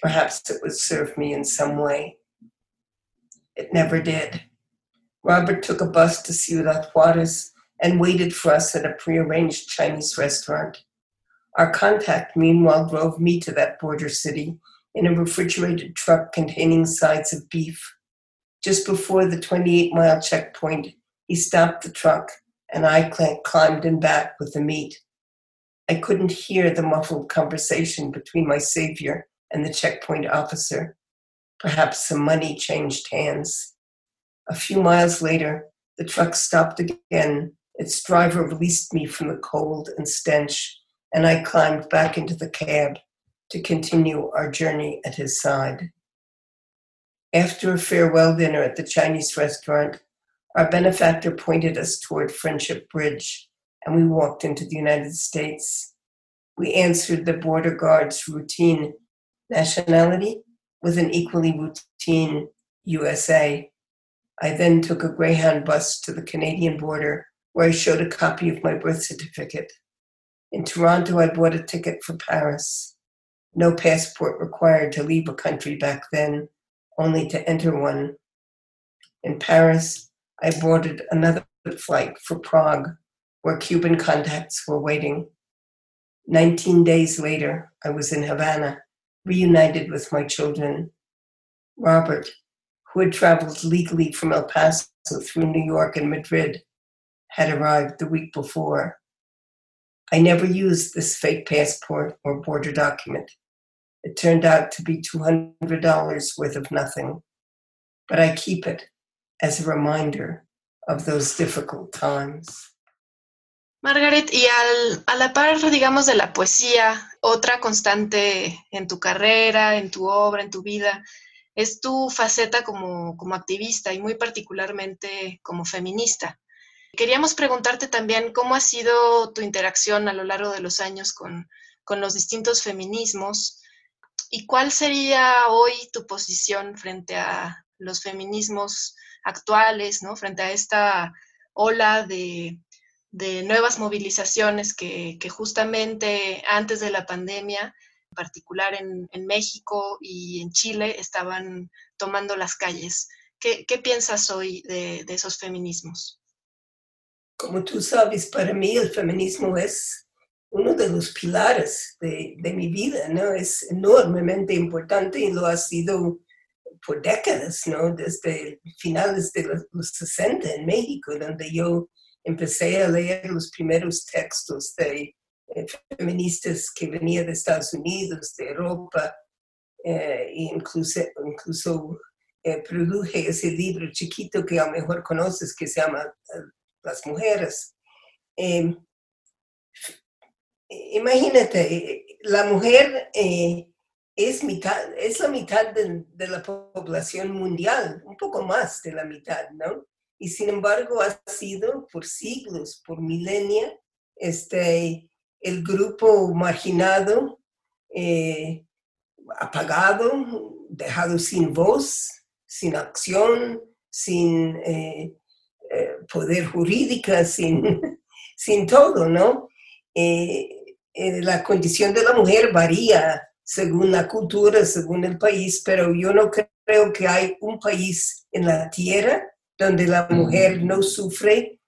Speaker 1: Perhaps it would serve me in some way. It never did. Robert took a bus to Ciudad Juarez and waited for us at a prearranged Chinese restaurant. Our contact, meanwhile, drove me to that border city in a refrigerated truck containing sides of beef. Just before the 28 mile checkpoint, he stopped the truck and I climbed in back with the meat. I couldn't hear the muffled conversation between my savior and the checkpoint officer. Perhaps some money changed hands. A few miles later, the truck stopped again. Its driver released me from the cold and stench, and I climbed back into the cab to continue our journey at his side. After a farewell dinner at the Chinese restaurant, our benefactor pointed us toward Friendship Bridge, and we walked into the United States. We answered the border guard's routine nationality with an equally routine USA. I then took a Greyhound bus to the Canadian border where I showed a copy of my birth certificate. In Toronto, I bought a ticket for Paris. No passport required to leave a country back then, only to enter one. In Paris, I boarded another flight for Prague, where Cuban contacts were waiting. 19 days later, I was in Havana, reunited with my children. Robert, who had traveled legally from El Paso through New York and Madrid, had arrived the week before. I never used this fake passport or border document. It turned out to be $200 worth of nothing, but I keep it as a reminder of those difficult times.
Speaker 4: Margaret, y al, a la par, digamos, de la poesía, otra constante en tu carrera, en tu obra, en tu vida, es tu faceta como, como activista y muy particularmente como feminista. Queríamos preguntarte también cómo ha sido tu interacción a lo largo de los años con, con los distintos feminismos y cuál sería hoy tu posición frente a los feminismos actuales, ¿no? frente a esta ola de, de nuevas movilizaciones que, justamente antes de la pandemia, en particular en, México y en Chile, estaban tomando las calles. ¿Qué, piensas hoy de, esos feminismos?
Speaker 1: Como tú sabes, para mí el feminismo es uno de los pilares de, mi vida, ¿no? Es enormemente importante y lo ha sido por décadas, ¿no? Desde finales de los 60 en México, donde yo empecé a leer los primeros textos de eh, feministas que venían de Estados Unidos, de Europa, eh, e incluso, incluso eh, produje ese libro chiquito que a lo mejor conoces que se llama eh, Las Mujeres. Em, imagínate, la mujer es, mitad, es la mitad de, de, la población mundial, un poco más de la mitad, ¿no? Y sin embargo ha sido por siglos, por milenios, este, el grupo marginado, eh, apagado, dejado sin voz, sin acción, sin eh, eh, poder jurídico, sin, sin todo, ¿no? la condición de la mujer varía según la cultura, según el país, pero yo no creo que hay un país en la tierra donde la mujer no sufre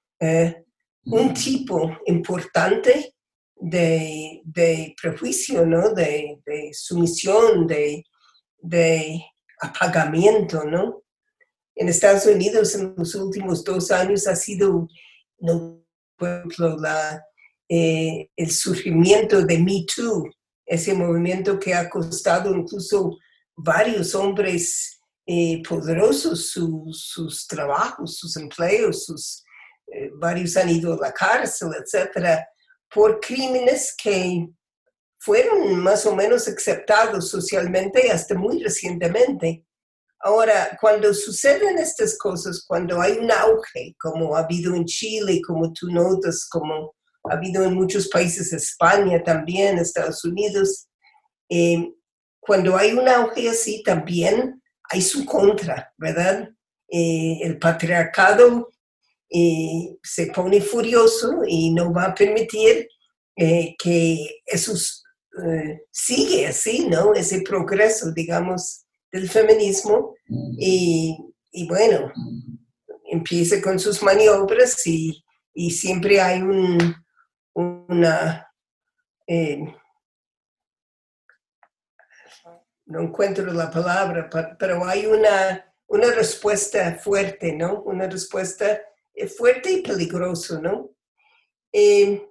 Speaker 1: un tipo importante de, de prejuicio, ¿no? de, de sumisión, de, de, apagamiento. ¿no? En Estados Unidos en los últimos dos años ha sido, no, por ejemplo, la, eh, el surgimiento de Me Too, ese movimiento que ha costado incluso varios hombres eh, poderosos sus, sus trabajos, sus empleos, sus eh, varios han ido a la cárcel, etcétera, por crímenes que fueron más o menos aceptados socialmente hasta muy recientemente. Ahora, cuando suceden estas cosas, cuando hay un auge, como ha habido en Chile, como tú notas, como ha habido en muchos países, España también, Estados Unidos, eh, cuando hay un auge así, también hay su contra, ¿verdad? Eh, el patriarcado y se pone furioso y no va a permitir eh, que eso eh, sigue así, ¿no? Ese progreso, digamos, del feminismo. Y, y bueno, empieza con sus maniobras y, y siempre hay un, una... Eh, no encuentro la palabra, pero hay una, una respuesta fuerte, ¿no? Una respuesta fuerte y peligroso, ¿no? Eh,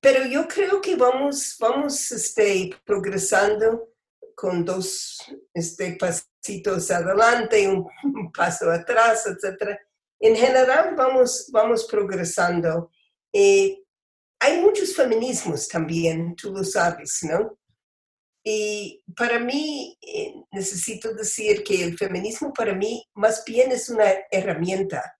Speaker 1: pero yo creo que vamos, vamos este, progresando con dos este, pasitos adelante, un, paso atrás, etc. En general vamos, vamos progresando. Eh, hay muchos feminismos también, tú lo sabes, ¿no? Y para mí, eh, necesito decir que el feminismo para mí más bien es una herramienta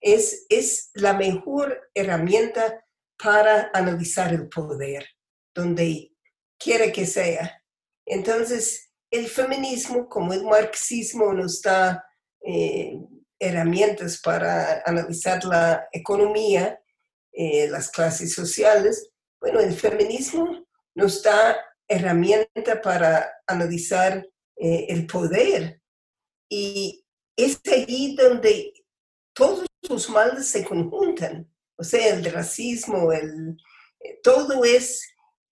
Speaker 1: es, es la mejor herramienta para analizar el poder, donde quiera que sea. Entonces, el feminismo, como el marxismo, nos da eh, herramientas para analizar la economía, eh, las clases sociales. Bueno, el feminismo nos da herramienta para analizar eh, el poder. Y es allí donde todos los males se conjuntan, o sea, el racismo, el, eh, todo es,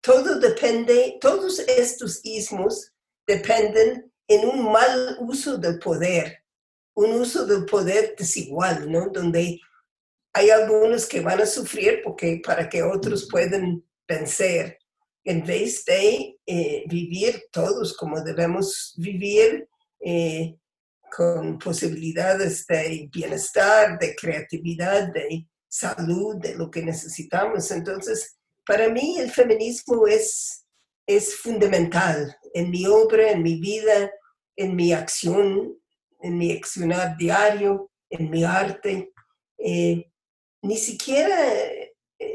Speaker 1: todo depende, todos estos ismos dependen en un mal uso del poder, un uso del poder desigual, ¿no? Donde hay algunos que van a sufrir porque para que otros puedan vencer, en vez de eh, vivir todos como debemos vivir, eh, con posibilidades de bienestar, de creatividad, de salud, de lo que necesitamos. Entonces, para mí el feminismo es, es fundamental en mi obra, en mi vida, en mi acción, en mi accionar diario, en mi arte. Eh, ni siquiera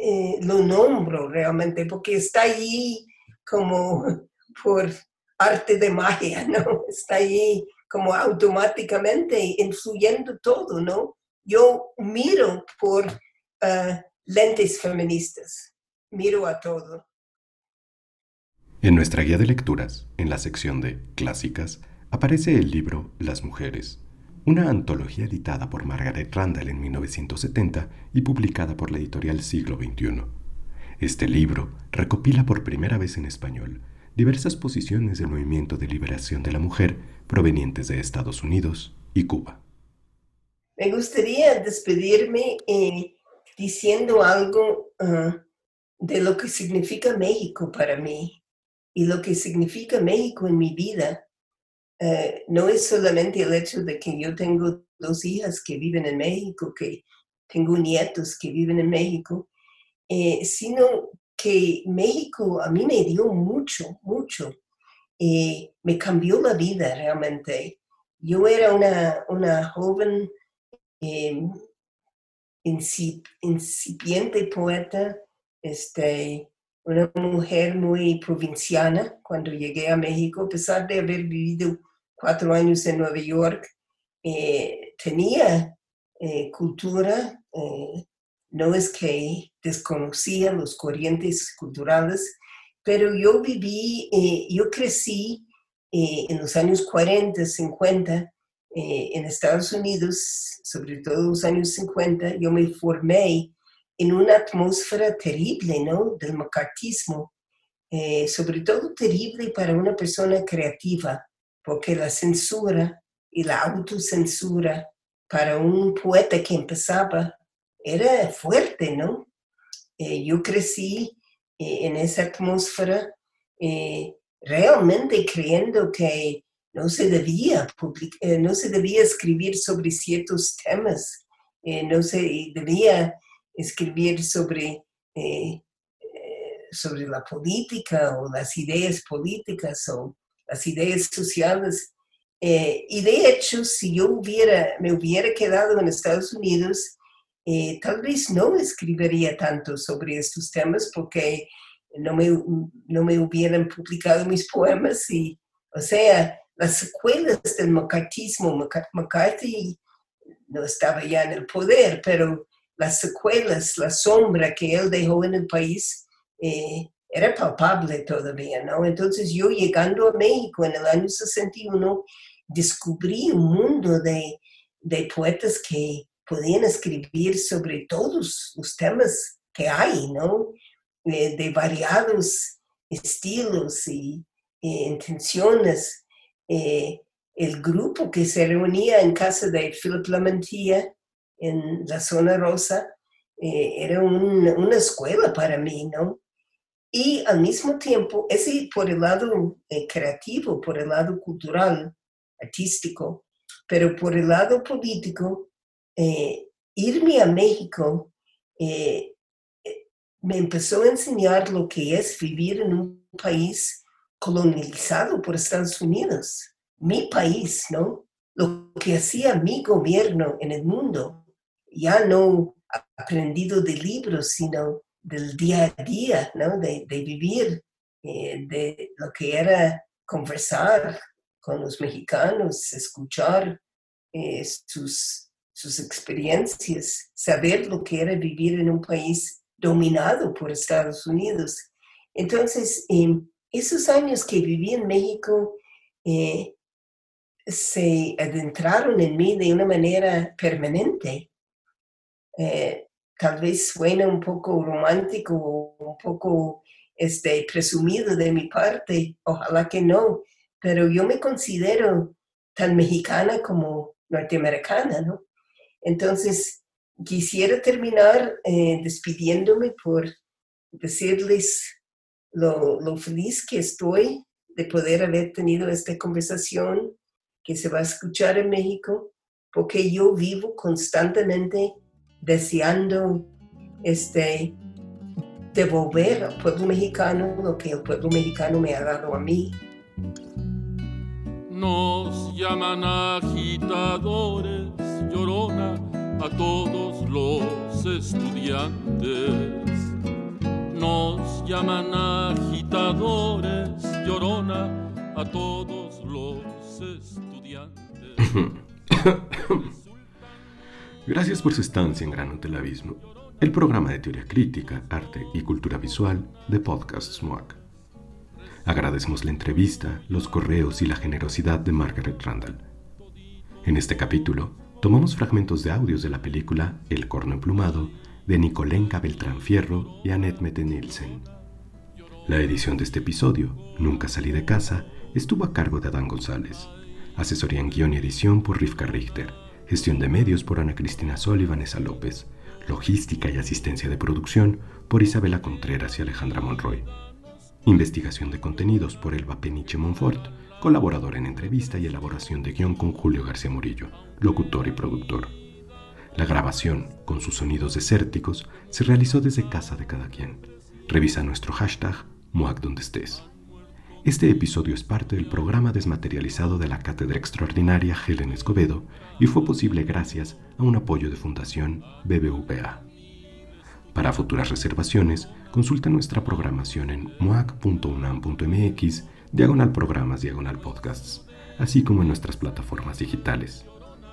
Speaker 1: eh, lo nombro realmente porque está allí como por arte de magia, ¿no? Está allí como automáticamente influyendo todo, ¿no? Yo miro por uh, lentes feministas, miro a todo.
Speaker 2: En nuestra guía de lecturas, en la sección de Clásicas, aparece el libro Las Mujeres, una antología editada por Margaret Randall en 1970 y publicada por la editorial Siglo XXI. Este libro recopila por primera vez en español diversas posiciones del movimiento de liberación de la mujer provenientes de Estados Unidos y Cuba.
Speaker 1: Me gustaría despedirme eh, diciendo algo ah, de lo que significa México para mí y lo que significa México en mi vida. Eh, no es solamente el hecho de que yo tengo dos hijas que viven en México, que tengo nietos que viven en México, eh, sino que México a mí me dio mucho, mucho. Eh, me cambió la vida realmente. Yo era una, una joven incipiente poeta, este, una mujer muy provinciana cuando llegué a México, a pesar de haber vivido cuatro años en Nueva York, eh, tenía eh, cultura, eh, no es que desconocía los corrientes culturales, pero yo viví, yo crecí en los años 40, 50 en Estados Unidos, sobre todo los años 50, yo me formé en una atmósfera terrible, ¿no? Del macartismo, eh, sobre todo terrible para una persona creativa, porque la censura y la autocensura para un poeta que empezaba era fuerte, ¿no? Eh, yo crecí eh, en esa atmósfera realmente creyendo que no se debía no se debía escribir sobre ciertos temas, no se debía escribir sobre, eh, eh, sobre la política o las ideas políticas o las ideas sociales. Eh, y de hecho, si yo hubiera, me hubiera quedado en Estados Unidos, tal vez no escribiría tanto sobre estos temas porque no me, no me hubieran publicado mis poemas y, o sea, las secuelas del macartismo, McCarthy no estaba ya en el poder, pero las secuelas, la sombra que él dejó en el país, eh, era palpable todavía, ¿no? Entonces yo llegando a México en el año 61, descubrí un mundo de, de poetas que podían escribir sobre todos los temas que hay, ¿no? Eh, de variados estilos y, intenciones. Eh, el grupo que se reunía en casa de Philip Lamentía en la zona rosa, eh, era una escuela para mí, ¿no? Y al mismo tiempo, ese por el lado eh, creativo, por el lado cultural, artístico, pero por el lado político, eh, irme a México me empezó a enseñar lo que es vivir en un país colonizado por Estados Unidos, mi país, ¿no? Lo que hacía mi gobierno en el mundo ya no aprendido de libros, sino del día a día, ¿no? de, vivir, eh, de lo que era conversar con los mexicanos, escuchar eh, sus, sus experiencias, saber lo que era vivir en un país dominado por Estados Unidos. Entonces, esos años que viví en México eh, se adentraron en mí de una manera permanente eh, tal vez suena un poco romántico un poco este, presumido de mi parte, ojalá que no, pero yo me considero tan mexicana como norteamericana, ¿no? Entonces, quisiera terminar eh, despidiéndome por decirles lo, feliz que estoy de poder haber tenido esta conversación que se va a escuchar en México, porque yo vivo constantemente deseando este, devolver al pueblo mexicano lo que el pueblo mexicano me ha dado a mí.
Speaker 10: Nos llaman agitadores, llorona a todos los estudiantes. Nos llaman agitadores, llorona a todos los estudiantes.
Speaker 2: Gracias por su estancia en Grano del Abismo, el programa de teoría crítica, arte y cultura visual de Podcast SMOAC. Agradecemos la entrevista, los correos y la generosidad de Margaret Randall. En este capítulo, tomamos fragmentos de audios de la película El corno emplumado de Nicolenka Beltrán Fierro y Annette Mette Nielsen. La edición de este episodio, Nunca salí de casa, estuvo a cargo de Adán González. Asesoría en guion y edición por Rivka Richter Gestión de medios por Ana Cristina Sol y Vanessa López. Logística y asistencia de producción por Isabela Contreras y Alejandra Monroy. Investigación de contenidos por Elba Peniche Monfort, colaborador en entrevista y elaboración de guion con Julio García Murillo, locutor y productor. La grabación, con sus sonidos desérticos, se realizó desde casa de cada quien. Revisa nuestro hashtag estés. Este episodio es parte del programa desmaterializado de la Cátedra Extraordinaria Helen Escobedo y fue posible gracias a un apoyo de Fundación BBVA. Para futuras reservaciones, consulta nuestra programación en moac.unam.mx, diagonal programas, diagonal podcasts, así como en nuestras plataformas digitales.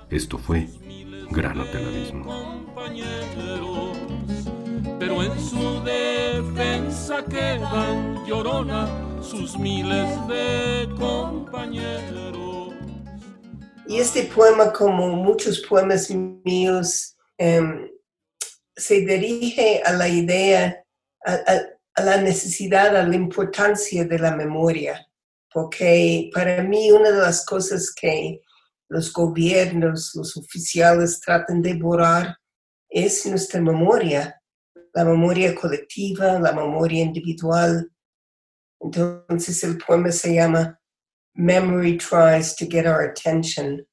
Speaker 2: Esto fue Gran Hotel Abismo.
Speaker 10: Pero en su defensa quedan llorona sus miles de compañeros.
Speaker 1: Y este poema, como muchos poemas míos, em, se dirige a la idea, a, a, la necesidad, a la importancia de la memoria, porque para mí una de las cosas que los gobiernos, los oficiales tratan de borrar es nuestra memoria, la memoria colectiva, la memoria individual. Entonces el poema se llama Memory Tries to Get Our Attention.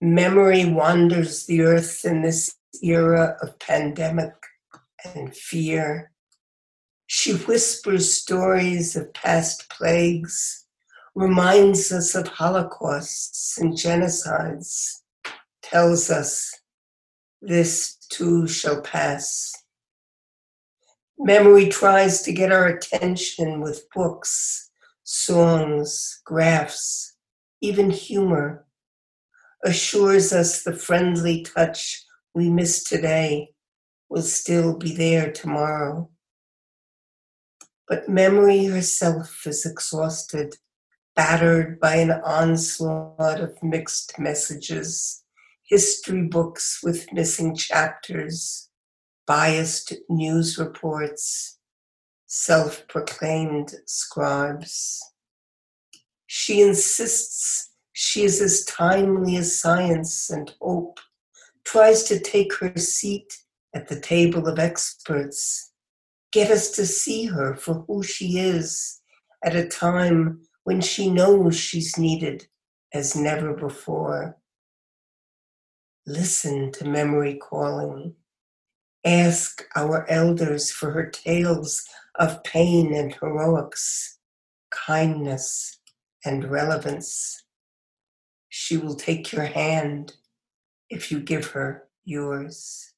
Speaker 1: Memory wanders the earth in this era of pandemic and fear. She whispers stories of past plagues, reminds us of holocausts and genocides, tells us this too shall pass. Memory tries to get our attention with books, songs, graphs, even humor, assures us the friendly touch we miss today will still be there tomorrow. But memory herself is exhausted, battered by an onslaught of mixed messages, history books with missing chapters, biased news reports, self proclaimed scribes. She insists she is as timely as science and hope, tries to take her seat at the table of experts, get us to see her for who she is at a time when she knows she's needed as never before. Listen to memory calling. Ask our elders for her tales of pain and heroics, kindness and relevance. She will take your hand if you give her yours.